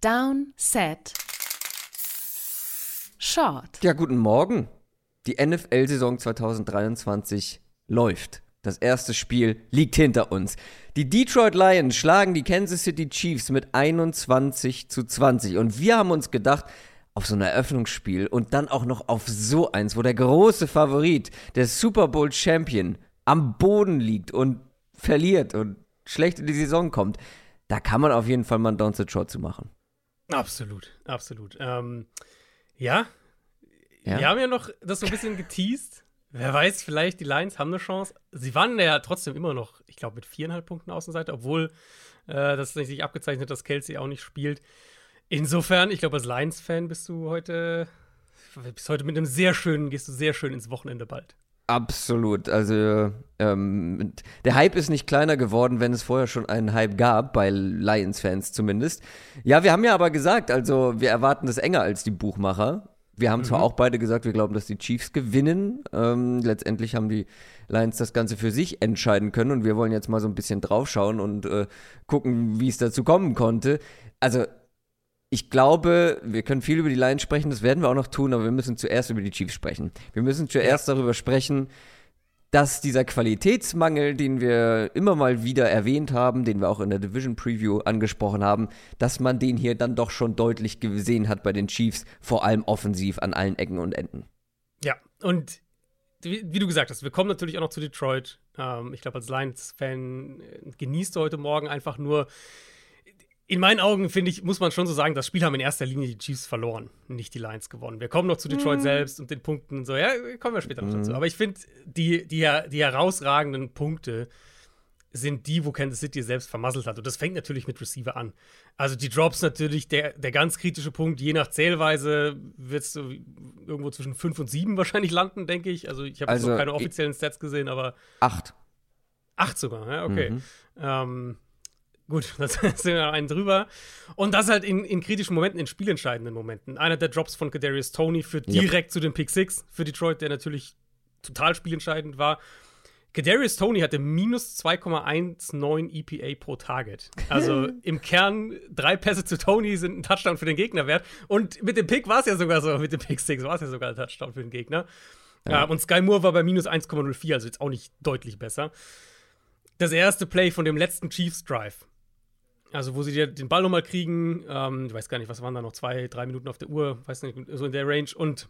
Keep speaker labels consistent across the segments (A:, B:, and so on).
A: Down, Set, Short.
B: Ja, guten Morgen. Die NFL-Saison 2023 läuft. Das erste Spiel liegt hinter uns. Die Detroit Lions schlagen die Kansas City Chiefs mit 21 zu 20. Und wir haben uns gedacht, auf so ein Eröffnungsspiel und dann auch noch auf so eins, wo der große Favorit, der Super Bowl Champion, am Boden liegt und verliert und schlecht in die Saison kommt, da kann man auf jeden Fall mal einen Downset Short zu machen.
C: Absolut, absolut. Ähm, ja,
B: Ja?
C: wir haben ja noch das so ein bisschen geteased. Wer weiß, vielleicht die Lions haben eine Chance. Sie waren ja trotzdem immer noch, ich glaube, mit viereinhalb Punkten Außenseite, obwohl äh, das sich abgezeichnet hat, dass Kelsey auch nicht spielt. Insofern, ich glaube, als Lions-Fan bist du heute, bist heute mit einem sehr schönen, gehst du sehr schön ins Wochenende bald.
B: Absolut. Also ähm, der Hype ist nicht kleiner geworden, wenn es vorher schon einen Hype gab, bei Lions-Fans zumindest. Ja, wir haben ja aber gesagt, also wir erwarten das enger als die Buchmacher. Wir haben zwar auch beide gesagt, wir glauben, dass die Chiefs gewinnen. Ähm, letztendlich haben die Lions das Ganze für sich entscheiden können und wir wollen jetzt mal so ein bisschen draufschauen und äh, gucken, wie es dazu kommen konnte. Also ich glaube, wir können viel über die Lions sprechen, das werden wir auch noch tun, aber wir müssen zuerst über die Chiefs sprechen. Wir müssen zuerst darüber sprechen, dass dieser Qualitätsmangel, den wir immer mal wieder erwähnt haben, den wir auch in der Division Preview angesprochen haben, dass man den hier dann doch schon deutlich gesehen hat bei den Chiefs, vor allem offensiv an allen Ecken und Enden.
C: Ja, und wie, du gesagt hast, wir kommen natürlich auch noch zu Detroit. Ähm, ich glaube, als Lions-Fan äh, genießt du heute Morgen einfach nur. In meinen Augen, finde ich, muss man schon so sagen, das Spiel haben in erster Linie die Chiefs verloren, nicht die Lions gewonnen. Wir kommen noch zu Detroit selbst und den Punkten und so. Ja, kommen wir später noch dazu. Aber ich finde, die, die, die herausragenden Punkte sind die, wo Kansas City selbst vermasselt hat. Und das fängt natürlich mit Receiver an. Also die Drops natürlich der, der ganz kritische Punkt. Je nach Zählweise wird es so irgendwo zwischen 5 und 7 wahrscheinlich landen, denke ich. Also ich habe
B: Also,
C: noch keine offiziellen Stats gesehen, aber
B: Acht.
C: 8 sogar, ja, okay.
B: Mhm.
C: Ähm, gut, das sind wir noch einen drüber. Und das halt in, in kritischen Momenten, in spielentscheidenden Momenten. Einer der Drops von Kadarius Tony führt
B: Yep.
C: direkt zu dem Pick 6 für Detroit, der natürlich total spielentscheidend war. Kadarius Tony hatte minus 2,19 EPA E pro Target. Also im Kern drei Pässe zu Tony sind ein Touchdown für den Gegner wert. Und mit dem Pick war es ja sogar so, mit dem Pick 6 war es ja sogar ein Touchdown für den Gegner. Ja. und Sky Moore war bei minus 1,04, also jetzt auch nicht deutlich besser. Das erste Play von dem letzten Chiefs Drive. Also, wo sie dir den Ball nochmal kriegen, ähm, ich weiß gar nicht, was waren da noch, zwei, drei Minuten auf der Uhr, weiß nicht, so in der Range. Und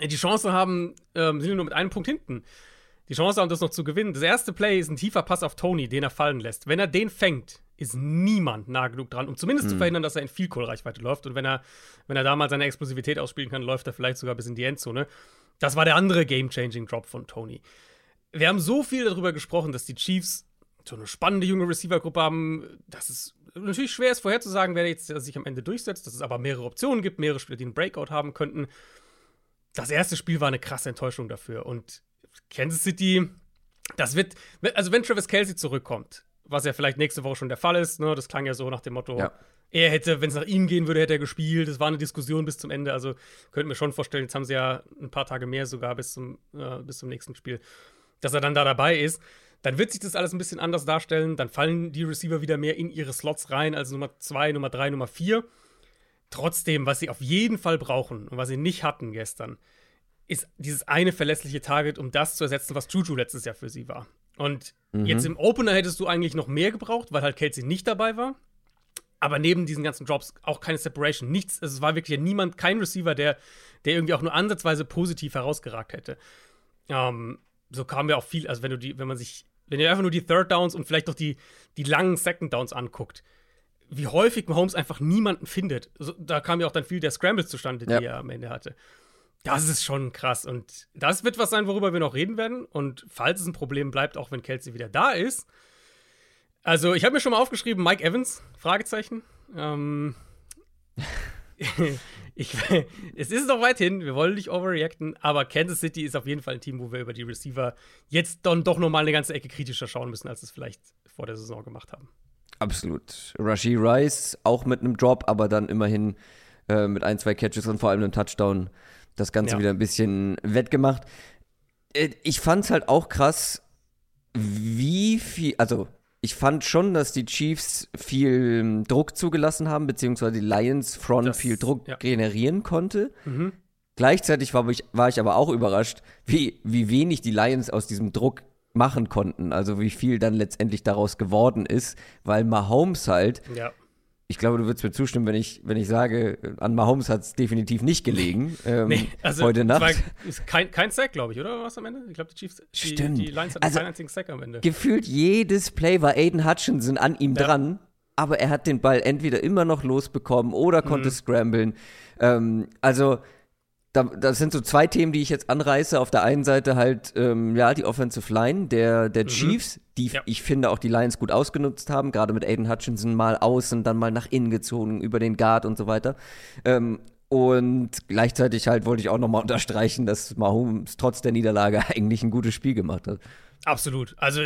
C: die Chance haben, ähm, sind nur mit einem Punkt hinten. Die Chance haben, das noch zu gewinnen. Das erste Play ist ein tiefer Pass auf Tony, den er fallen lässt. Wenn er den fängt, ist niemand nah genug dran, um zumindest zu verhindern, dass er in viel reichweite läuft. Und wenn er, wenn er da mal seine Explosivität ausspielen kann, läuft er vielleicht sogar bis in die Endzone. Das war der andere Game-Changing Drop von Tony. Wir haben so viel darüber gesprochen, dass die Chiefs so eine spannende junge Receiver-Gruppe haben, dass es natürlich schwer ist, vorherzusagen, wer jetzt sich am Ende durchsetzt, dass es aber mehrere Optionen gibt, mehrere Spieler, die einen Breakout haben könnten. Das erste Spiel war eine krasse Enttäuschung dafür. Und Kansas City, das wird, also wenn Travis Kelsey zurückkommt, was ja vielleicht nächste Woche schon der Fall ist, ne, das klang ja so nach dem Motto,
B: Ja.
C: er hätte, wenn es nach ihm gehen würde, hätte er gespielt. Es war eine Diskussion bis zum Ende. Also könnten wir schon vorstellen, jetzt haben sie ja ein paar Tage mehr sogar bis zum, äh, bis zum nächsten Spiel, dass er dann da dabei ist. Dann wird sich das alles ein bisschen anders darstellen. Dann fallen die Receiver wieder mehr in ihre Slots rein, also Nummer 2, Nummer 3, Nummer 4. Trotzdem, was sie auf jeden Fall brauchen und was sie nicht hatten gestern, ist dieses eine verlässliche Target, um das zu ersetzen, was Juju letztes Jahr für sie war. Und jetzt im Opener hättest du eigentlich noch mehr gebraucht, weil halt Kelsey nicht dabei war. Aber neben diesen ganzen Drops auch keine Separation, nichts. Also es war wirklich niemand, kein Receiver, der, der irgendwie auch nur ansatzweise positiv herausgeragt hätte. Ähm, so kam ja auch viel, also wenn du die, wenn man sich, wenn ihr einfach nur die Third Downs und vielleicht noch die, die langen Second Downs anguckt, wie häufig Mahomes einfach niemanden findet. Da kam ja auch dann viel der Scrambles zustande, die
B: Ja.
C: er am Ende hatte. Das ist schon krass. Und das wird was sein, worüber wir noch reden werden. Und falls es ein Problem bleibt, auch wenn Kelsey wieder da ist. Also, ich habe mir schon mal aufgeschrieben, Mike Evans, Fragezeichen. Ähm, ich, es ist noch weit hin, wir wollen nicht overreacten, aber Kansas City ist auf jeden Fall ein Team, wo wir über die Receiver jetzt dann doch noch mal eine ganze Ecke kritischer schauen müssen, als es vielleicht vor der Saison gemacht haben.
B: Absolut. Rashi Rice auch mit einem Drop, aber dann immerhin äh, mit ein, zwei Catches und vor allem einem Touchdown das Ganze
C: Ja.
B: wieder ein bisschen wettgemacht. Äh, ich fand's halt auch krass, wie viel, also ich fand schon, dass die Chiefs viel ähm, Druck zugelassen haben, beziehungsweise die Lions Front
C: Das-
B: viel Druck
C: ja.
B: generieren konnte.
C: Mhm.
B: Gleichzeitig war ich, war ich aber auch überrascht, wie, wie wenig die Lions aus diesem Druck machen konnten. Also wie viel dann letztendlich daraus geworden ist, weil Mahomes halt,
C: Ja.
B: Ich glaube, du würdest mir zustimmen, wenn ich, wenn ich sage, an Mahomes hat es definitiv nicht gelegen. Ähm,
C: Nee, also
B: heute Nacht.
C: war- ist kein, kein Sack, glaube ich, oder was am Ende? Ich glaube, die Chiefs, die,
B: Stimmt.
C: die Lions hatten
B: Also-
C: keinen einzigen Sack am Ende.
B: gefühlt jedes Play war Aiden Hutchinson an ihm
C: Ja.
B: dran, aber er hat den Ball entweder immer noch losbekommen oder konnte
C: Mhm.
B: scramblen. Ähm, also da, das sind so zwei Themen, die ich jetzt anreiße. Auf der einen Seite halt, ähm, ja, die Offensive Line der, der Chiefs, die
C: Mhm. Ja.
B: ich finde auch die Lions gut ausgenutzt haben, gerade mit Aiden Hutchinson mal außen, dann mal nach innen gezogen, über den Guard und so weiter. Ähm, und gleichzeitig halt wollte ich auch nochmal unterstreichen, dass Mahomes trotz der Niederlage eigentlich ein gutes Spiel gemacht hat.
C: Absolut. Also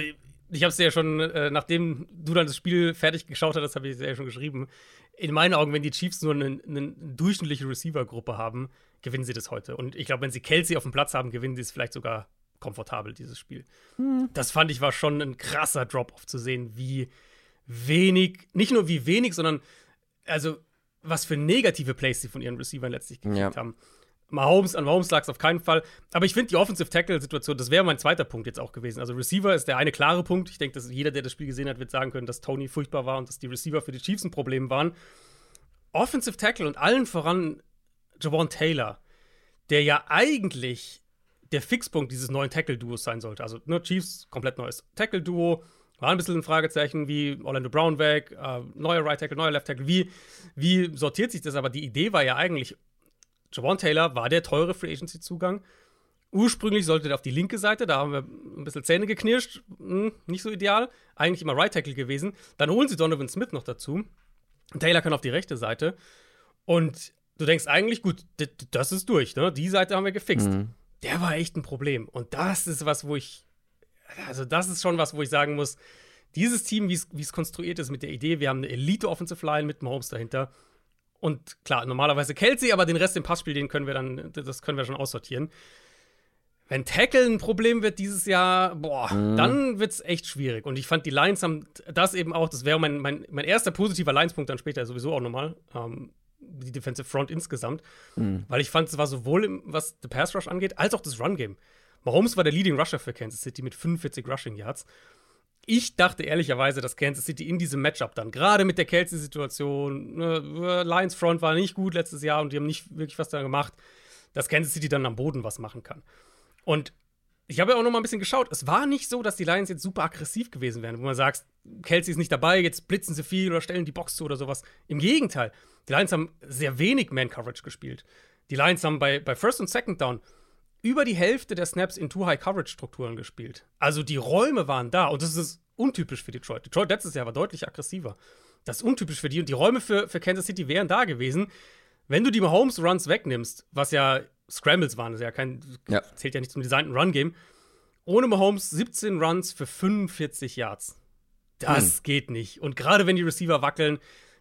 C: ich habe es dir ja schon, äh, nachdem du dann das Spiel fertig geschaut hattest, habe ich es ja schon geschrieben. In meinen Augen, wenn die Chiefs nur eine, durchschnittliche Receiver-Gruppe haben, gewinnen sie das heute. Und ich glaube, wenn sie Kelsey auf dem Platz haben, gewinnen sie es vielleicht sogar komfortabel, dieses Spiel. Das fand ich war schon ein krasser Drop-off zu sehen, wie wenig, nicht nur wie wenig, sondern also was für negative Plays sie von ihren Receivern letztlich gekriegt
B: Ja.
C: haben. Mahomes, an Mahomes lag es auf keinen Fall. Aber ich finde die Offensive Tackle-Situation, das wäre mein zweiter Punkt jetzt auch gewesen. Also Receiver ist der eine klare Punkt. Ich denke, dass jeder, der das Spiel gesehen hat, wird sagen können, dass Tony furchtbar war und dass die Receiver für die Chiefs ein Problem waren. Offensive Tackle und allen voran Javon Taylor, der ja eigentlich der Fixpunkt dieses neuen Tackle-Duos sein sollte. Also ne, Chiefs, komplett neues Tackle-Duo. War ein bisschen ein Fragezeichen, wie Orlando Brown weg, äh, neuer Right Tackle, neuer Left Tackle. Wie, wie sortiert sich das? Aber die Idee war ja eigentlich, Javon Taylor war der teure Free Agency-Zugang. Ursprünglich sollte der auf die linke Seite, da haben wir ein bisschen Zähne geknirscht, hm, nicht so ideal. Eigentlich immer Right Tackle gewesen. Dann holen sie Donovan Smith noch dazu. Taylor kann auf die rechte Seite. Und du denkst eigentlich, gut, das ist durch, ne? Die Seite haben wir gefixt.
B: Mhm.
C: Der war echt ein Problem. Und das ist was, wo ich, also das ist schon was, wo ich sagen muss, dieses Team, wie es wie es konstruiert ist mit der Idee, wir haben eine Elite-Offensive Line mit Mahomes dahinter. Und klar, normalerweise Kelsey, aber den Rest im Passspiel, den können wir dann, das können wir schon aussortieren. Wenn Tackle ein Problem wird dieses Jahr, boah, dann wird es echt schwierig. Und ich fand, die Lions haben das eben auch, das wäre mein, mein, mein erster positiver Lions-Punkt dann später sowieso auch nochmal, ähm, die Defensive Front insgesamt. Weil ich fand, es war sowohl, im, was the Pass Rush angeht, als auch das Run-Game. Mahomes war der Leading Rusher für Kansas City mit 45 Rushing Yards. Ich dachte ehrlicherweise, dass Kansas City in diesem Matchup dann, gerade mit der Kelsey-Situation, ne, Lions Front war nicht gut letztes Jahr und die haben nicht wirklich was da gemacht, dass Kansas City dann am Boden was machen kann. Und ich habe ja auch noch mal ein bisschen geschaut. Es war nicht so, dass die Lions jetzt super aggressiv gewesen wären, wo man sagt, Kelsey ist nicht dabei, jetzt blitzen sie viel oder stellen die Box zu oder sowas. Im Gegenteil, die Lions haben sehr wenig Man-Coverage gespielt. Die Lions haben bei, bei First und Second Down über die Hälfte der Snaps in Two-High-Coverage-Strukturen gespielt. Also die Räume waren da und das ist untypisch für Detroit. Detroit letztes Jahr war deutlich aggressiver. Das ist untypisch für die und die Räume für, für Kansas City wären da gewesen. Wenn du die Mahomes-Runs wegnimmst, was ja Scrambles waren, das ist ja kein,
B: Ja.
C: zählt ja nicht zum designten Run-Game, ohne Mahomes 17 Runs für 45 Yards. Das geht nicht. Und gerade wenn die Receiver wackeln,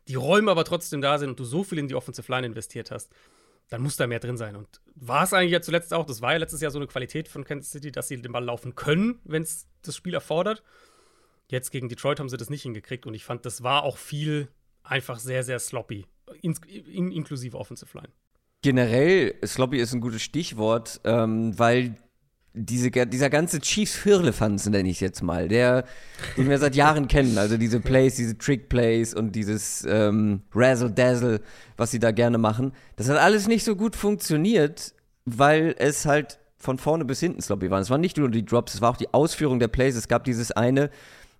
C: die Räume aber trotzdem da sind und du so viel in die Offensive Line investiert hast, dann muss da mehr drin sein. Und war es eigentlich ja zuletzt auch, das war ja letztes Jahr so eine Qualität von Kansas City, dass sie den Ball laufen können, wenn es das Spiel erfordert. Jetzt gegen Detroit haben sie das nicht hingekriegt und ich fand, das war auch viel einfach sehr, sehr sloppy, ins, in, inklusive Offensive Line.
B: Generell, sloppy ist ein gutes Stichwort, ähm, weil diese, dieser ganze Chiefs Firlefanz, nenne ich jetzt mal, der, den wir seit Jahren kennen, also diese Plays, diese Trick-Plays und dieses ähm, Razzle-Dazzle, was sie da gerne machen, das hat alles nicht so gut funktioniert, weil es halt von vorne bis hinten sloppy war. Es waren nicht nur die Drops, es war auch die Ausführung der Plays. Es gab dieses eine,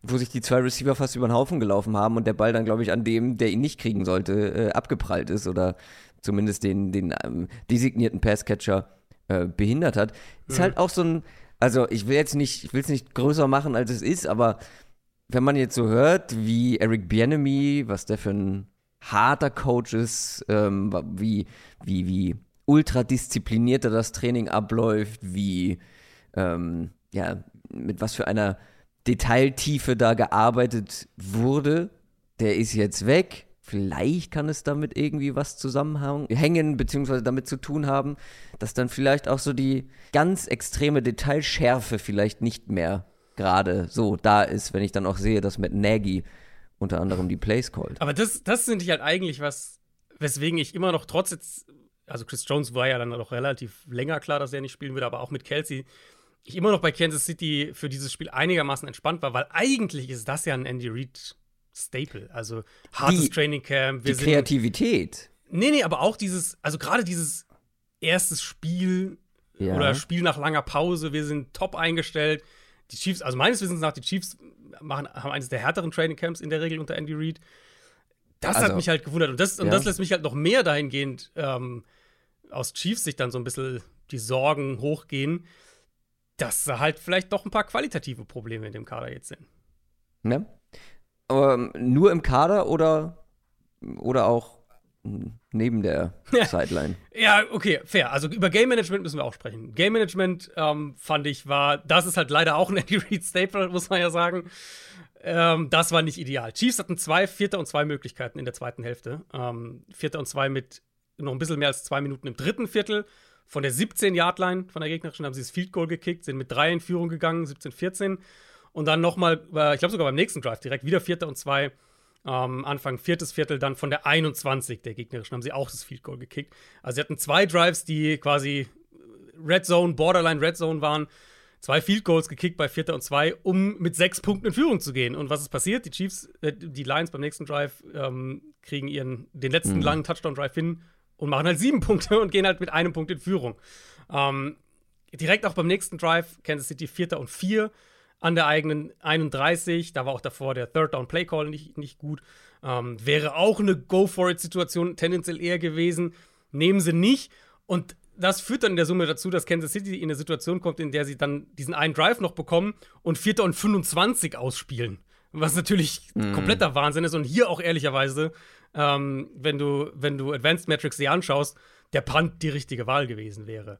B: wo sich die zwei Receiver fast über den Haufen gelaufen haben und der Ball dann, glaube ich, an dem, der ihn nicht kriegen sollte, äh, abgeprallt ist oder zumindest den, den ähm, designierten Passcatcher äh, behindert hat. Ist
C: Mhm.
B: halt auch so ein, also ich will jetzt nicht, ich will es nicht größer machen, als es ist, aber wenn man jetzt so hört, wie Eric Bienemy, was der für ein harter Coach ist, ähm, wie, wie, wie ultra disziplinierter das Training abläuft, wie, ähm, ja, mit was für einer Detailtiefe da gearbeitet wurde, der ist jetzt weg. Vielleicht kann es damit irgendwie was zusammenhängen, beziehungsweise damit zu tun haben, dass dann vielleicht auch so die ganz extreme Detailschärfe vielleicht nicht mehr gerade so da ist, wenn ich dann auch sehe, dass mit Nagy unter anderem die Plays callt.
C: Aber das, das finde ich halt eigentlich was, weswegen ich immer noch trotz jetzt, also Chris Jones war ja dann noch relativ länger klar, dass er nicht spielen würde, aber auch mit Kelsey, ich immer noch bei Kansas City für dieses Spiel einigermaßen entspannt war, weil eigentlich ist das ja ein Andy Reid Staple. Also hartes die, Training Camp.
B: die Kreativität.
C: Nee, nee, aber auch dieses, also gerade dieses erstes Spiel ja. oder Spiel nach langer Pause, wir sind top eingestellt. Die Chiefs, also meines Wissens nach, die Chiefs machen, haben eines der härteren Training Camps in der Regel unter Andy Reid. Das also, hat mich halt gewundert. Und das, und ja. das lässt mich halt noch mehr dahingehend ähm, aus Chiefs sich dann so ein bisschen die Sorgen hochgehen, dass da halt vielleicht doch ein paar qualitative Probleme in dem Kader jetzt sind.
B: Ne? Ähm, nur im Kader oder, oder auch neben der Sideline?
C: ja, okay, fair. Also über Game Management müssen wir auch sprechen. Game Management ähm, fand ich war, das ist halt leider auch ein Andy Reid Staple, muss man ja sagen. Ähm, das war nicht ideal. Chiefs hatten zwei Vierter und zwei Möglichkeiten in der zweiten Hälfte. Ähm, Vierter und zwei mit noch ein bisschen mehr als zwei Minuten im dritten Viertel. Von der 17-Yard-Line von der gegnerischen haben sie das Field Goal gekickt, sind mit drei in Führung gegangen, 17-14. Und dann nochmal, äh, ich glaube sogar beim nächsten Drive direkt wieder Vierter und zwei. Ähm, Anfang viertes Viertel, dann von der 21 der gegnerischen haben sie auch das Field Goal gekickt. Also sie hatten zwei Drives, die quasi Red Zone, Borderline Red Zone waren. Zwei Field Goals gekickt bei Vierter und zwei, um mit sechs Punkten in Führung zu gehen. Und was ist passiert? Die Chiefs, äh, die Lions beim nächsten Drive ähm, kriegen ihren, den letzten mhm. langen Touchdown-Drive hin und machen halt sieben Punkte und gehen halt mit einem Punkt in Führung. Ähm, direkt auch beim nächsten Drive, Kansas City Vierter und vier an der eigenen 31. Da war auch davor der Third Down Play Call nicht, nicht gut. Ähm, wäre auch eine Go-for-it-Situation tendenziell eher gewesen. Nehmen sie nicht. Und das führt dann in der Summe dazu, dass Kansas City in eine Situation kommt, in der sie dann diesen einen Drive noch bekommen und Vierter und 25 ausspielen. Was natürlich mm. kompletter Wahnsinn ist. Und hier auch ehrlicherweise, ähm, wenn, du, wenn du Advanced Metrics dir anschaust, der Punt die richtige Wahl gewesen wäre.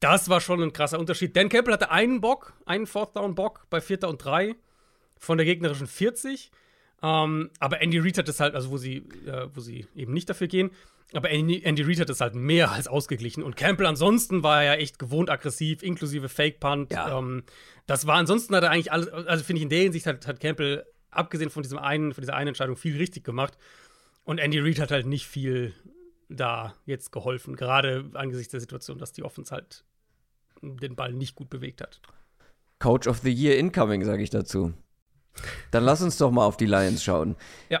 C: Das war schon ein krasser Unterschied. Dan Campbell hatte einen Bock, einen Fourth Down Bock bei Vierter und Drei von der gegnerischen 40. Ähm, aber Andy Reid hat das halt, also wo sie, äh, wo sie eben nicht dafür gehen, aber Andy, Andy Reid hat das halt mehr als ausgeglichen. Und Campbell ansonsten war ja echt gewohnt aggressiv, inklusive Fake Punt. Ja. Ähm, das war ansonsten hat er eigentlich alles, also finde ich in der Hinsicht hat, hat Campbell, abgesehen von diesem einen, von dieser einen Entscheidung, viel richtig gemacht. Und Andy Reid hat halt nicht viel da jetzt geholfen, gerade angesichts der Situation, dass die Offense halt den Ball nicht gut bewegt hat.
B: Coach of the Year incoming, sage ich dazu. Dann lass uns doch mal auf die Lions schauen.
C: Ja.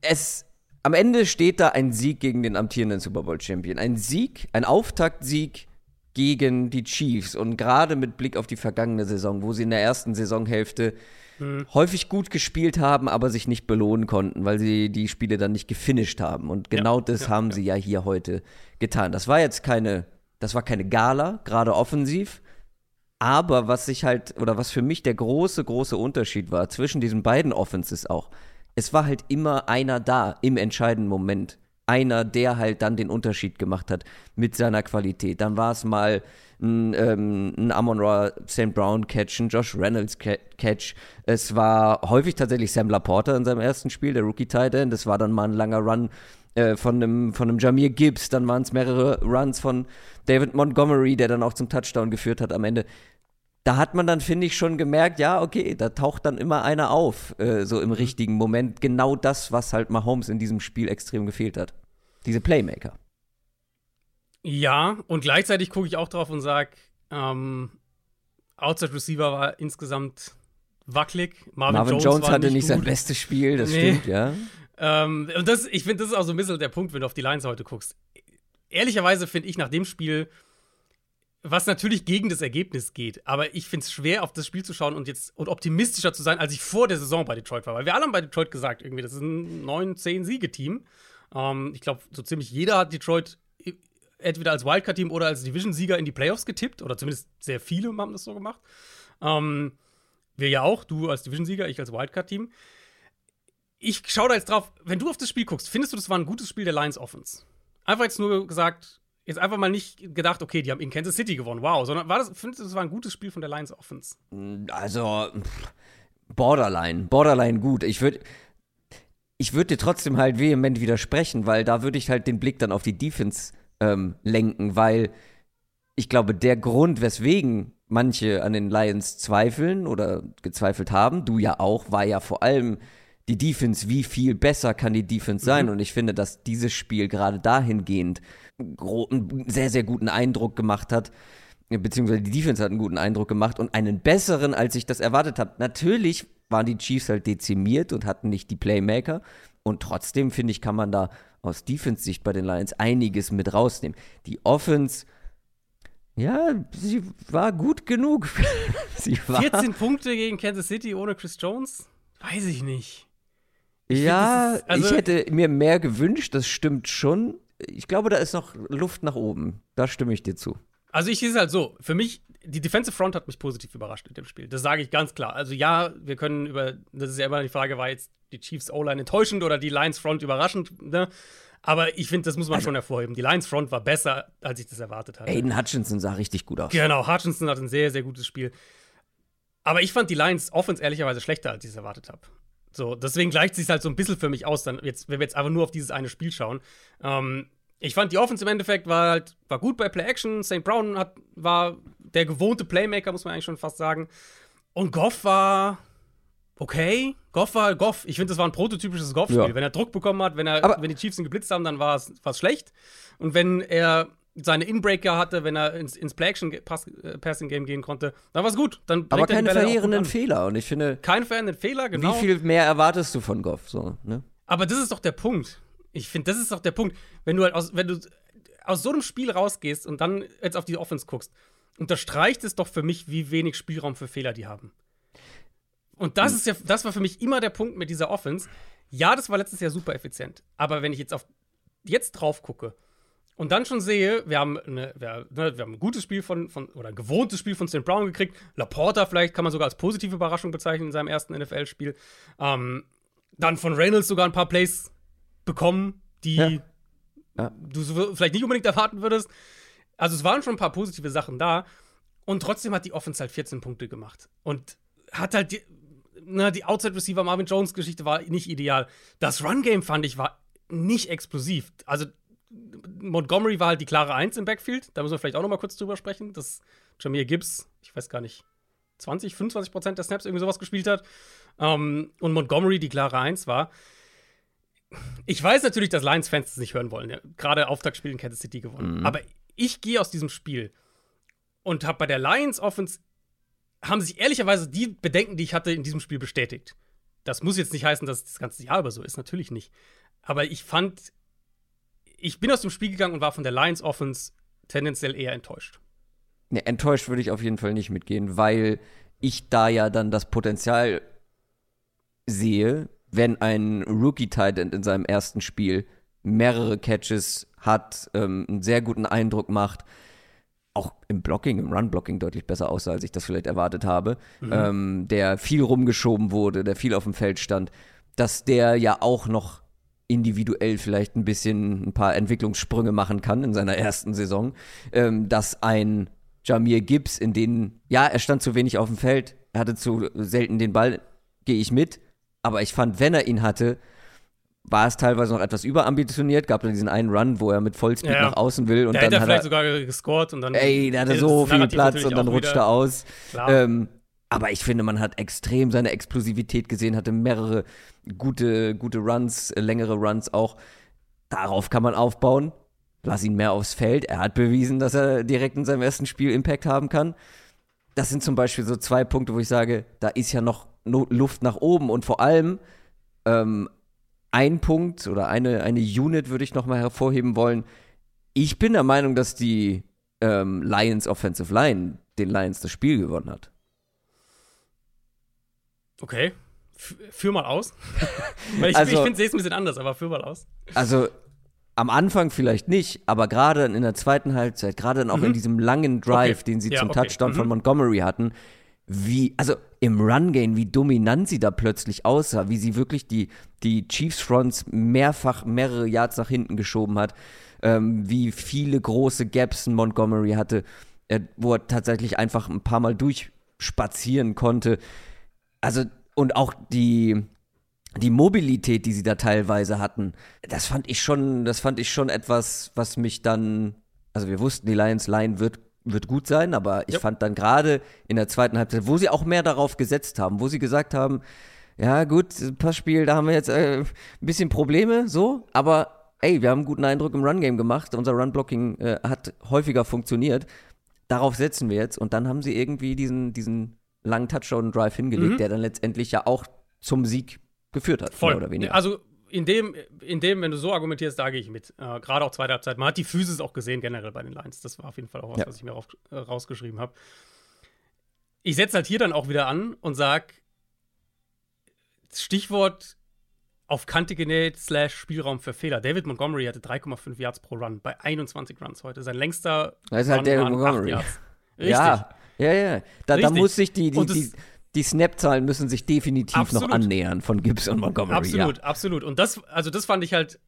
B: Es am Ende steht da ein Sieg gegen den amtierenden Super Bowl Champion. Ein Sieg, ein Auftaktsieg gegen die Chiefs. Und gerade mit Blick auf die vergangene Saison, wo sie in der ersten Saisonhälfte mhm. häufig gut gespielt haben, aber sich nicht belohnen konnten, weil sie die Spiele dann nicht gefinisht haben. Und genau ja, das ja, haben ja. sie ja hier heute getan. Das war jetzt keine das war keine Gala, gerade offensiv. Aber was sich halt, oder was für mich der große, große Unterschied war zwischen diesen beiden Offenses auch, es war halt immer einer da im entscheidenden Moment. Einer, der halt dann den Unterschied gemacht hat mit seiner Qualität. Dann war es mal ein, ähm, ein Amon Ra St. Brown Catch, ein Josh Reynolds Catch. Es war häufig tatsächlich Sam Laporta in seinem ersten Spiel, der Rookie Tight End. Es war dann mal ein langer Run äh, von einem, von einem Jamir Gibbs, dann waren es mehrere Runs von David Montgomery, der dann auch zum Touchdown geführt hat am Ende. Da hat man dann, finde ich, schon gemerkt, ja, okay, da taucht dann immer einer auf, äh, so im richtigen Moment. Genau das, was halt Mahomes in diesem Spiel extrem gefehlt hat. Diese Playmaker.
C: Ja, und gleichzeitig gucke ich auch drauf und sage, ähm, Outside Receiver war insgesamt wackelig.
B: Marvin, Marvin Jones, Jones hatte nicht, nicht sein bestes Spiel, das nee. stimmt, ja.
C: Ähm, und das, ich finde, das ist auch so ein bisschen der Punkt, wenn du auf die Lines heute guckst. Ehrlicherweise finde ich nach dem Spiel, was natürlich gegen das Ergebnis geht, aber ich finde es schwer, auf das Spiel zu schauen und jetzt und optimistischer zu sein, als ich vor der Saison bei Detroit war. Weil wir alle haben bei Detroit gesagt, irgendwie, das ist ein 9-10-Siege-Team. Ähm, ich glaube, so ziemlich jeder hat Detroit entweder als Wildcard-Team oder als Division-Sieger in die Playoffs getippt, oder zumindest sehr viele haben das so gemacht. Ähm, wir ja auch, du als Division-Sieger, ich als Wildcard-Team ich schaue da jetzt drauf, wenn du auf das Spiel guckst, findest du, das war ein gutes Spiel der Lions Offense? Einfach jetzt nur gesagt, jetzt einfach mal nicht gedacht, okay, die haben in Kansas City gewonnen, wow, sondern war das, findest du, das war ein gutes Spiel von der Lions Offense?
B: Also, borderline, borderline gut. Ich würde ich würde dir trotzdem halt vehement widersprechen, weil da würde ich halt den Blick dann auf die Defense ähm, lenken, weil ich glaube, der Grund, weswegen manche an den Lions zweifeln oder gezweifelt haben, du ja auch, war ja vor allem die Defense, wie viel besser kann die Defense sein? Mhm. Und ich finde, dass dieses Spiel gerade dahingehend einen sehr, sehr guten Eindruck gemacht hat, beziehungsweise die Defense hat einen guten Eindruck gemacht und einen besseren, als ich das erwartet habe. Natürlich waren die Chiefs halt dezimiert und hatten nicht die Playmaker. Und trotzdem, finde ich, kann man da aus Defense-Sicht bei den Lions einiges mit rausnehmen. Die Offense, ja, sie war gut genug.
C: sie war 14 Punkte gegen Kansas City ohne Chris Jones? Weiß ich nicht.
B: Ich ja, ist, also ich hätte mir mehr gewünscht, das stimmt schon. Ich glaube, da ist noch Luft nach oben. Da stimme ich dir zu.
C: Also ich sehe es halt so. Für mich, die Defensive Front hat mich positiv überrascht in dem Spiel. Das sage ich ganz klar. Also ja, wir können über, das ist ja immer die Frage, war jetzt die Chiefs O-Line enttäuschend oder die Lions Front überraschend, ne? Aber ich finde, das muss man also, schon hervorheben. Die Lions Front war besser, als ich das erwartet hatte.
B: Aiden Hutchinson sah richtig gut aus.
C: Genau, Hutchinson hat ein sehr, sehr gutes Spiel. Aber ich fand die Lions Offense ehrlicherweise schlechter, als ich es erwartet habe. So, deswegen gleicht sich halt so ein bisschen für mich aus, dann jetzt, wenn wir jetzt aber nur auf dieses eine Spiel schauen. Ähm, ich fand die Offense im Endeffekt war halt war gut bei Play Action. St. Brown hat, war der gewohnte Playmaker, muss man eigentlich schon fast sagen. Und Goff war okay. Goff war Goff. Ich finde, das war ein prototypisches Goff-Spiel. Ja. Wenn er Druck bekommen hat, wenn, er, aber wenn die Chiefs ihn geblitzt haben, dann war es schlecht. Und wenn er seine Inbreaker hatte, wenn er ins, ins Play-Action-Passing-Game äh, gehen konnte, dann war es gut. Dann
B: Aber keine verheerenden Fehler. Und ich finde.
C: Keine verheerenden Fehler, genau.
B: Wie viel mehr erwartest du von Goff? So, ne?
C: Aber das ist doch der Punkt. Ich finde, das ist doch der Punkt. Wenn du halt aus, wenn du aus so einem Spiel rausgehst und dann jetzt auf die Offense guckst, unterstreicht es doch für mich, wie wenig Spielraum für Fehler die haben. Und das hm. ist ja, das war für mich immer der Punkt mit dieser Offense. Ja, das war letztes Jahr super effizient. Aber wenn ich jetzt auf jetzt drauf gucke, und dann schon sehe, wir haben, eine, wir, ne, wir haben ein gutes Spiel von, von, oder ein gewohntes Spiel von St. Brown gekriegt. Laporta vielleicht kann man sogar als positive Überraschung bezeichnen in seinem ersten NFL-Spiel. Ähm, dann von Reynolds sogar ein paar Plays bekommen, die ja. Ja. du vielleicht nicht unbedingt erwarten würdest. Also es waren schon ein paar positive Sachen da. Und trotzdem hat die Offense halt 14 Punkte gemacht. Und hat halt die, ne, die Outside-Receiver Marvin Jones-Geschichte war nicht ideal. Das Run-Game fand ich war nicht explosiv. Also Montgomery war halt die klare Eins im Backfield. Da müssen wir vielleicht auch noch mal kurz drüber sprechen, dass Jameer Gibbs, ich weiß gar nicht, 20, 25 Prozent der Snaps irgendwie sowas gespielt hat. Ähm, und Montgomery die klare Eins war. Ich weiß natürlich, dass Lions-Fans das nicht hören wollen. Ja, Gerade Auftaktspiel in Kansas City gewonnen. Mhm. Aber ich gehe aus diesem Spiel und habe bei der Lions Offense haben sich ehrlicherweise die Bedenken, die ich hatte, in diesem Spiel bestätigt. Das muss jetzt nicht heißen, dass das ganze Jahr über so ist, natürlich nicht. Aber ich fand, ich bin aus dem Spiel gegangen und war von der Lions Offense tendenziell eher enttäuscht.
B: Ne, enttäuscht würde ich auf jeden Fall nicht mitgehen, weil ich da ja dann das Potenzial sehe, wenn ein Rookie-Titan in seinem ersten Spiel mehrere Catches hat, ähm, einen sehr guten Eindruck macht, auch im Blocking, im Run-Blocking deutlich besser aussah, als ich das vielleicht erwartet habe, mhm. ähm, der viel rumgeschoben wurde, der viel auf dem Feld stand, dass der ja auch noch individuell vielleicht ein bisschen ein paar Entwicklungssprünge machen kann in seiner ersten Saison, ähm, dass ein Jamir Gibbs, in denen, ja, er stand zu wenig auf dem Feld, er hatte zu selten den Ball, gehe ich mit, aber ich fand, wenn er ihn hatte, war es teilweise noch etwas überambitioniert, gab dann diesen einen Run, wo er mit Vollspeed ja, nach außen will und
C: der
B: dann
C: hätte er vielleicht sogar gescored und dann
B: ey, der hatte so viel Platz und dann rutscht er aus. Ähm, aber ich finde, man hat extrem seine Explosivität gesehen, hatte mehrere gute, gute Runs, äh, längere Runs auch. Darauf kann man aufbauen. Lass ihn mehr aufs Feld. Er hat bewiesen, dass er direkt in seinem ersten Spiel Impact haben kann. Das sind zum Beispiel so zwei Punkte, wo ich sage, da ist ja noch Luft nach oben. Und vor allem ähm, ein Punkt oder eine, eine Unit würde ich noch mal hervorheben wollen. Ich bin der Meinung, dass die ähm, Lions Offensive Line den Lions das Spiel gewonnen hat.
C: Okay. F führ mal aus. Ich, also, ich finde, es ein bisschen anders, aber führ mal aus.
B: Also, am Anfang vielleicht nicht, aber gerade in der zweiten Halbzeit, gerade dann auch mhm. in diesem langen Drive, okay. den sie ja, zum okay. Touchdown mhm. von Montgomery hatten, wie, also im Run-Game, wie dominant sie da plötzlich aussah, wie sie wirklich die, die Chiefs-Fronts mehrfach mehrere Yards nach hinten geschoben hat, ähm, wie viele große Gaps in Montgomery hatte, äh, wo er tatsächlich einfach ein paar Mal durchspazieren konnte also und auch die die Mobilität, die sie da teilweise hatten, das fand ich schon, das fand ich schon etwas, was mich dann, also wir wussten, die Lions Line wird wird gut sein, aber ich
C: Ja.
B: fand dann gerade in der zweiten Halbzeit, wo sie auch mehr darauf gesetzt haben, wo sie gesagt haben, ja gut, Passspiel, da haben wir jetzt äh, ein bisschen Probleme, so, aber ey, wir haben einen guten Eindruck im Run-Game gemacht, unser Run-Blocking äh, hat häufiger funktioniert, darauf setzen wir jetzt und dann haben sie irgendwie diesen, diesen langen Touchdown-Drive hingelegt,
C: Mhm.
B: der dann letztendlich ja auch zum Sieg geführt hat,
C: Voll.
B: mehr oder weniger.
C: Also in dem, in dem, wenn du so argumentierst, da gehe ich mit. Äh, Gerade auch zweite Halbzeit. Man hat die Physis auch gesehen, generell bei den Lions. Das war auf jeden Fall auch was,
B: Ja.
C: was ich mir rauf, äh, rausgeschrieben habe. Ich setze halt hier dann auch wieder an und sag Stichwort auf Kante genäht, slash Spielraum für Fehler. David Montgomery hatte 3,5 Yards pro Run bei 21 Runs heute. Sein längster
B: Das ist halt
C: Run
B: David Montgomery.
C: Richtig.
B: Ja, ja, ja. Da, da muss sich die, die, die, die Snap-Zahlen müssen sich definitiv noch
C: Absolut.
B: annähern von Gibbs und Montgomery.
C: Absolut,
B: Ja.
C: absolut. Und das, also das fand ich halt.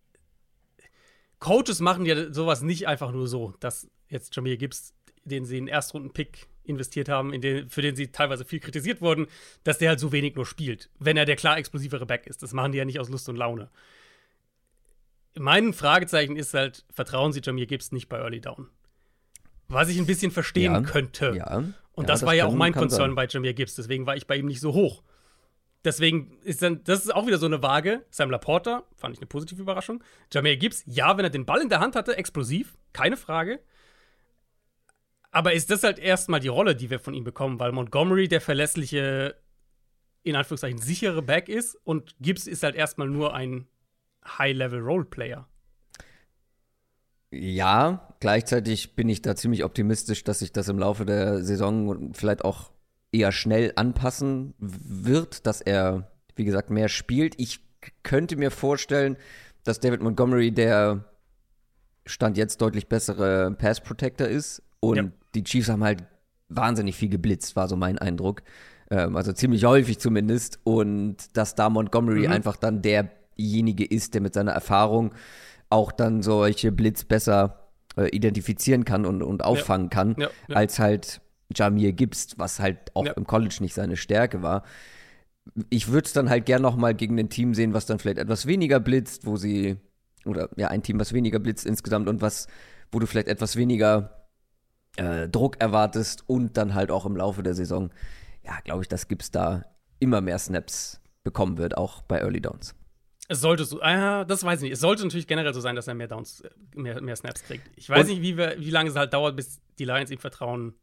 C: Coaches machen ja sowas nicht einfach nur so, dass jetzt Jameer Gibbs, den sie in den Erstrunden-Pick investiert haben, in den, für den sie teilweise viel kritisiert wurden, dass der halt so wenig nur spielt, wenn er der klar explosivere Back ist. Das machen die ja nicht aus Lust und Laune. Mein Fragezeichen ist halt, vertrauen sie Jameer Gibbs nicht bei Early Down? Was ich ein bisschen verstehen
B: Ja.
C: könnte.
B: Ja.
C: Und
B: Ja,
C: das, war ja auch mein
B: sein.
C: bei Jameer Gibbs, deswegen war ich bei ihm nicht so hoch. Deswegen ist dann, das ist auch wieder so eine Waage. Sam Laporta, fand ich eine positive Überraschung. Jameer Gibbs, ja, wenn er den Ball in der Hand hatte, explosiv, keine Frage. Aber ist das halt erstmal die Rolle, die wir von ihm bekommen, weil Montgomery der verlässliche, in Anführungszeichen, sichere Back ist und Gibbs ist halt erstmal nur ein High-Level-Roleplayer.
B: Ja, gleichzeitig bin ich da ziemlich optimistisch, dass sich das im Laufe der Saison vielleicht auch eher schnell anpassen wird, dass er, wie gesagt, mehr spielt. Ich könnte mir vorstellen, dass David Montgomery der Stand jetzt deutlich bessere Pass Protector ist und
C: Ja.
B: die Chiefs haben halt wahnsinnig viel geblitzt, war so mein Eindruck. Ähm, also ziemlich häufig zumindest und dass da Montgomery
C: Mhm.
B: einfach dann derjenige ist, der mit seiner Erfahrung auch dann solche Blitz besser äh, identifizieren kann und, und auffangen kann,
C: Ja, ja.
B: als halt Jamir Gibbs, was halt auch
C: Ja.
B: im College nicht seine Stärke war. Ich würde es dann halt gern noch mal gegen ein Team sehen, was dann vielleicht etwas weniger blitzt, wo sie oder ja ein Team, was weniger blitzt insgesamt und was, wo du vielleicht etwas weniger äh, Druck erwartest und dann halt auch im Laufe der Saison, ja, glaube ich, dass Gibbs da immer mehr Snaps bekommen wird, auch bei Early Downs.
C: Es sollte so, ah, das weiß ich nicht. Es sollte natürlich generell so sein, dass er mehr Downs, äh, mehr, mehr Snaps kriegt. Ich weiß
B: Und-
C: nicht, wie, wir, wie lange es halt dauert, bis die Lions ihm vertrauen,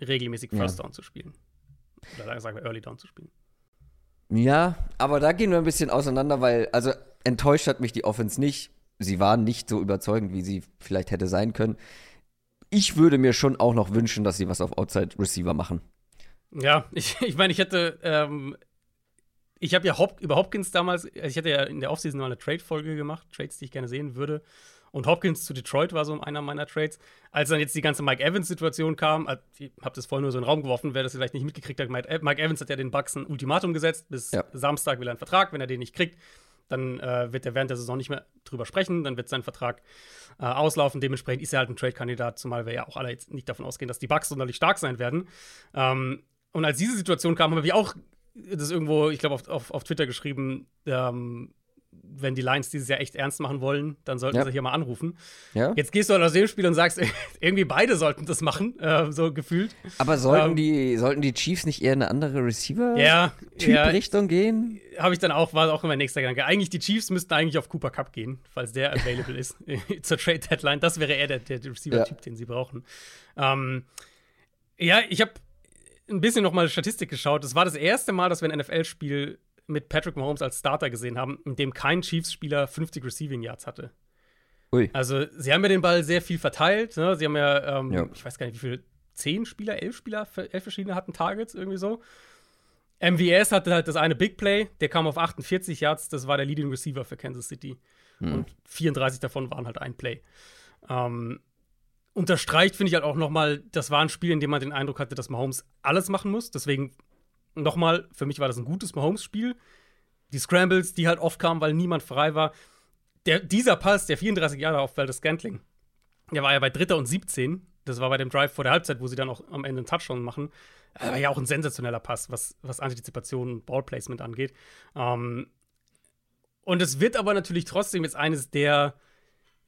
C: regelmäßig First
B: Ja.
C: Down zu spielen. Oder sagen wir Early Down zu spielen.
B: Ja, aber da gehen wir ein bisschen auseinander, weil, also enttäuscht hat mich die Offense nicht. Sie waren nicht so überzeugend, wie sie vielleicht hätte sein können. Ich würde mir schon auch noch wünschen, dass sie was auf Outside Receiver machen.
C: Ja, ich, ich meine, ich hätte, ähm, ich habe ja Hop über Hopkins damals, also ich hatte ja in der Offseason mal eine Trade-Folge gemacht, Trades, die ich gerne sehen würde. Und Hopkins zu Detroit war so einer meiner Trades. Als dann jetzt die ganze Mike Evans-Situation kam, ich habe das vorhin nur so in den Raum geworfen, wer das vielleicht nicht mitgekriegt hat, Mike, Mike Evans hat ja den Bucks ein Ultimatum gesetzt, bis
B: Ja.
C: Samstag will er einen Vertrag, wenn er den nicht kriegt, dann äh, wird er während der Saison nicht mehr drüber sprechen, dann wird sein Vertrag äh, auslaufen. Dementsprechend ist er halt ein Trade-Kandidat, zumal wir ja auch alle jetzt nicht davon ausgehen, dass die Bucks sonderlich stark sein werden. Ähm, und als diese Situation kam, habe ich auch das irgendwo, ich glaube, auf, auf, auf Twitter geschrieben, ähm, wenn die Lions dieses Jahr echt ernst machen wollen, dann sollten
B: Ja.
C: sie hier mal anrufen.
B: Ja?
C: Jetzt gehst du halt aus dem Spiel und sagst, irgendwie beide sollten das machen, äh, so gefühlt.
B: Aber sollten,
C: Ähm,
B: die, sollten die Chiefs nicht eher in eine andere Receiver-Typ-Richtung
C: ja,
B: gehen?
C: habe ich dann auch, war auch mein nächster Gedanke. Eigentlich, die Chiefs müssten eigentlich auf Cooper Cup gehen, falls der available ist zur Trade Deadline. Das wäre eher der, der Receiver-Typ, den sie brauchen. Ähm, ja, ich habe ein bisschen noch mal Statistik geschaut. Es war das erste Mal, dass wir ein NFL-Spiel mit Patrick Mahomes als Starter gesehen haben, in dem kein Chiefs-Spieler 50 Receiving Yards hatte.
B: Ui.
C: Also, sie haben ja den Ball sehr viel verteilt. Ne? Sie haben ja, ähm,
B: Ja.
C: ich weiß gar nicht, wie viele, zehn Spieler, elf Spieler, elf verschiedene hatten Targets, irgendwie so. MVS hatte halt das eine Big Play, der kam auf 48 Yards, das war der Leading Receiver für Kansas City. Und 34 davon waren halt ein Play. Ähm, unterstreicht, finde ich halt auch noch mal, das war ein Spiel, in dem man den Eindruck hatte, dass Mahomes alles machen muss. Deswegen noch mal, für mich war das ein gutes Mahomes-Spiel. Die Scrambles, die halt oft kamen, weil niemand frei war. Der, dieser Pass, der 34 Jahre auf Waldes Scantling, der war ja bei Dritter und 17. Das war bei dem Drive vor der Halbzeit, wo sie dann auch am Ende einen Touchdown machen. Das war ja auch ein sensationeller Pass, was, was Antizipation und Ballplacement angeht. Ähm, und es wird aber natürlich trotzdem jetzt eines der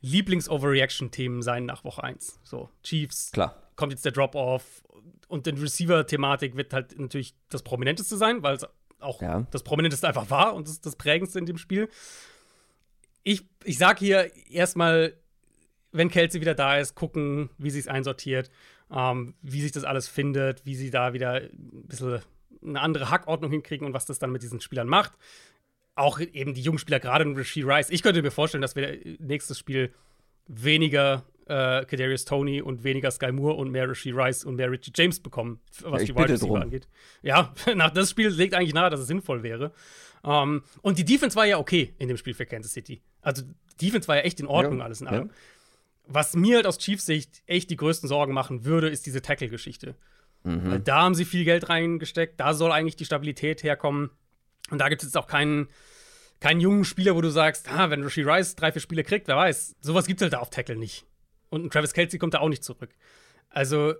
C: Lieblings-Overreaction-Themen sein nach Woche 1. So, Chiefs,
B: Klar.
C: kommt jetzt der Drop-Off und die Receiver-Thematik wird halt natürlich das Prominenteste sein, weil es auch
B: Ja.
C: das Prominenteste einfach war und das, das Prägendste in dem Spiel. Ich, ich sag hier erstmal, wenn Kelsey wieder da ist, gucken, wie sie es einsortiert, ähm, wie sich das alles findet, wie sie da wieder ein bisschen eine andere Hackordnung hinkriegen und was das dann mit diesen Spielern macht. Auch eben die jungen Spieler, gerade in Rasheed Rice. Ich könnte mir vorstellen, dass wir nächstes Spiel weniger äh, Kadarius Tony und weniger Sky Moore und mehr Rasheed Rice und mehr Richie James bekommen, was
B: Ja,
C: die Wide Receiver angeht. Ja, nach das Spiel legt eigentlich nahe, dass es sinnvoll wäre. Ähm, und die Defense war ja okay in dem Spiel für Kansas City. Also die Defense war ja echt in Ordnung,
B: Ja,
C: alles in
B: ja.
C: allem. Was mir halt aus Chiefs Sicht echt die größten Sorgen machen würde, ist diese Tackle-Geschichte. Weil da haben sie viel Geld reingesteckt, da soll eigentlich die Stabilität herkommen. Und da gibt es jetzt auch keinen, keinen jungen Spieler, wo du sagst, ah, wenn Rasheed Rice drei, vier Spiele kriegt, wer weiß. Sowas gibt es halt da auf Tackle nicht. Und ein Travis Kelsey kommt da auch nicht zurück. Also,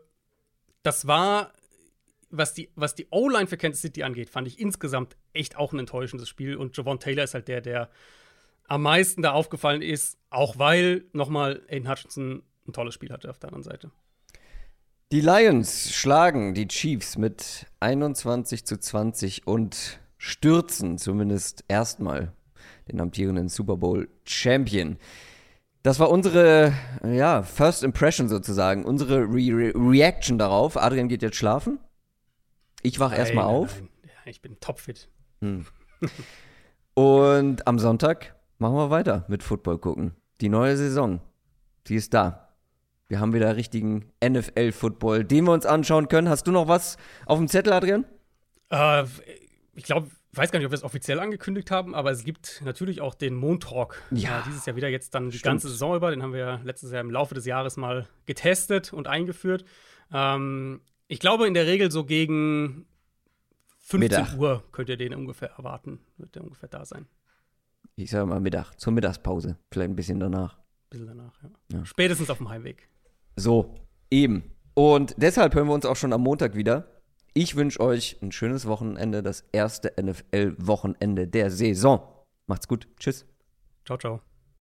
C: das war, was die, was die O-Line für Kansas City angeht, fand ich insgesamt echt auch ein enttäuschendes Spiel. Und Javon Taylor ist halt der, der am meisten da aufgefallen ist, auch weil nochmal Aiden Hutchinson ein tolles Spiel hatte auf der anderen Seite.
B: Die Lions schlagen die Chiefs mit 21 zu 20 und stürzen zumindest erstmal den amtierenden Super Bowl Champion. Das war unsere ja, First Impression sozusagen, unsere Re Re Reaction darauf. Adrian geht jetzt schlafen. Ich wach erstmal auf.
C: nein. Ja, ich bin topfit.
B: Und am Sonntag machen wir weiter mit Football gucken. Die neue Saison, die ist da. Wir haben wieder richtigen NFL-Football, den wir uns anschauen können. Hast du noch was auf dem Zettel, Adrian?
C: Äh, ich glaube, ich weiß gar nicht, ob wir es offiziell angekündigt haben, aber es gibt natürlich auch den Montalk.
B: Ja.
C: Äh, dieses Jahr wieder jetzt dann die
B: Stimmt.
C: ganze Saison über. Den haben wir letztes Jahr im Laufe des Jahres mal getestet und eingeführt. Ähm, ich glaube, in der Regel so gegen 15
B: Mittag.
C: Uhr könnt ihr den ungefähr erwarten. Wird der ungefähr da sein.
B: Ich sage mal Mittag, zur Mittagspause, vielleicht ein bisschen danach.
C: bisschen danach, ja.
B: Ja.
C: Spätestens auf dem Heimweg.
B: So, eben. Und deshalb hören wir uns auch schon am Montag wieder. Ich wünsche euch ein schönes Wochenende, das erste NFL-Wochenende der Saison. Macht's gut. Tschüss.
C: Ciao, ciao.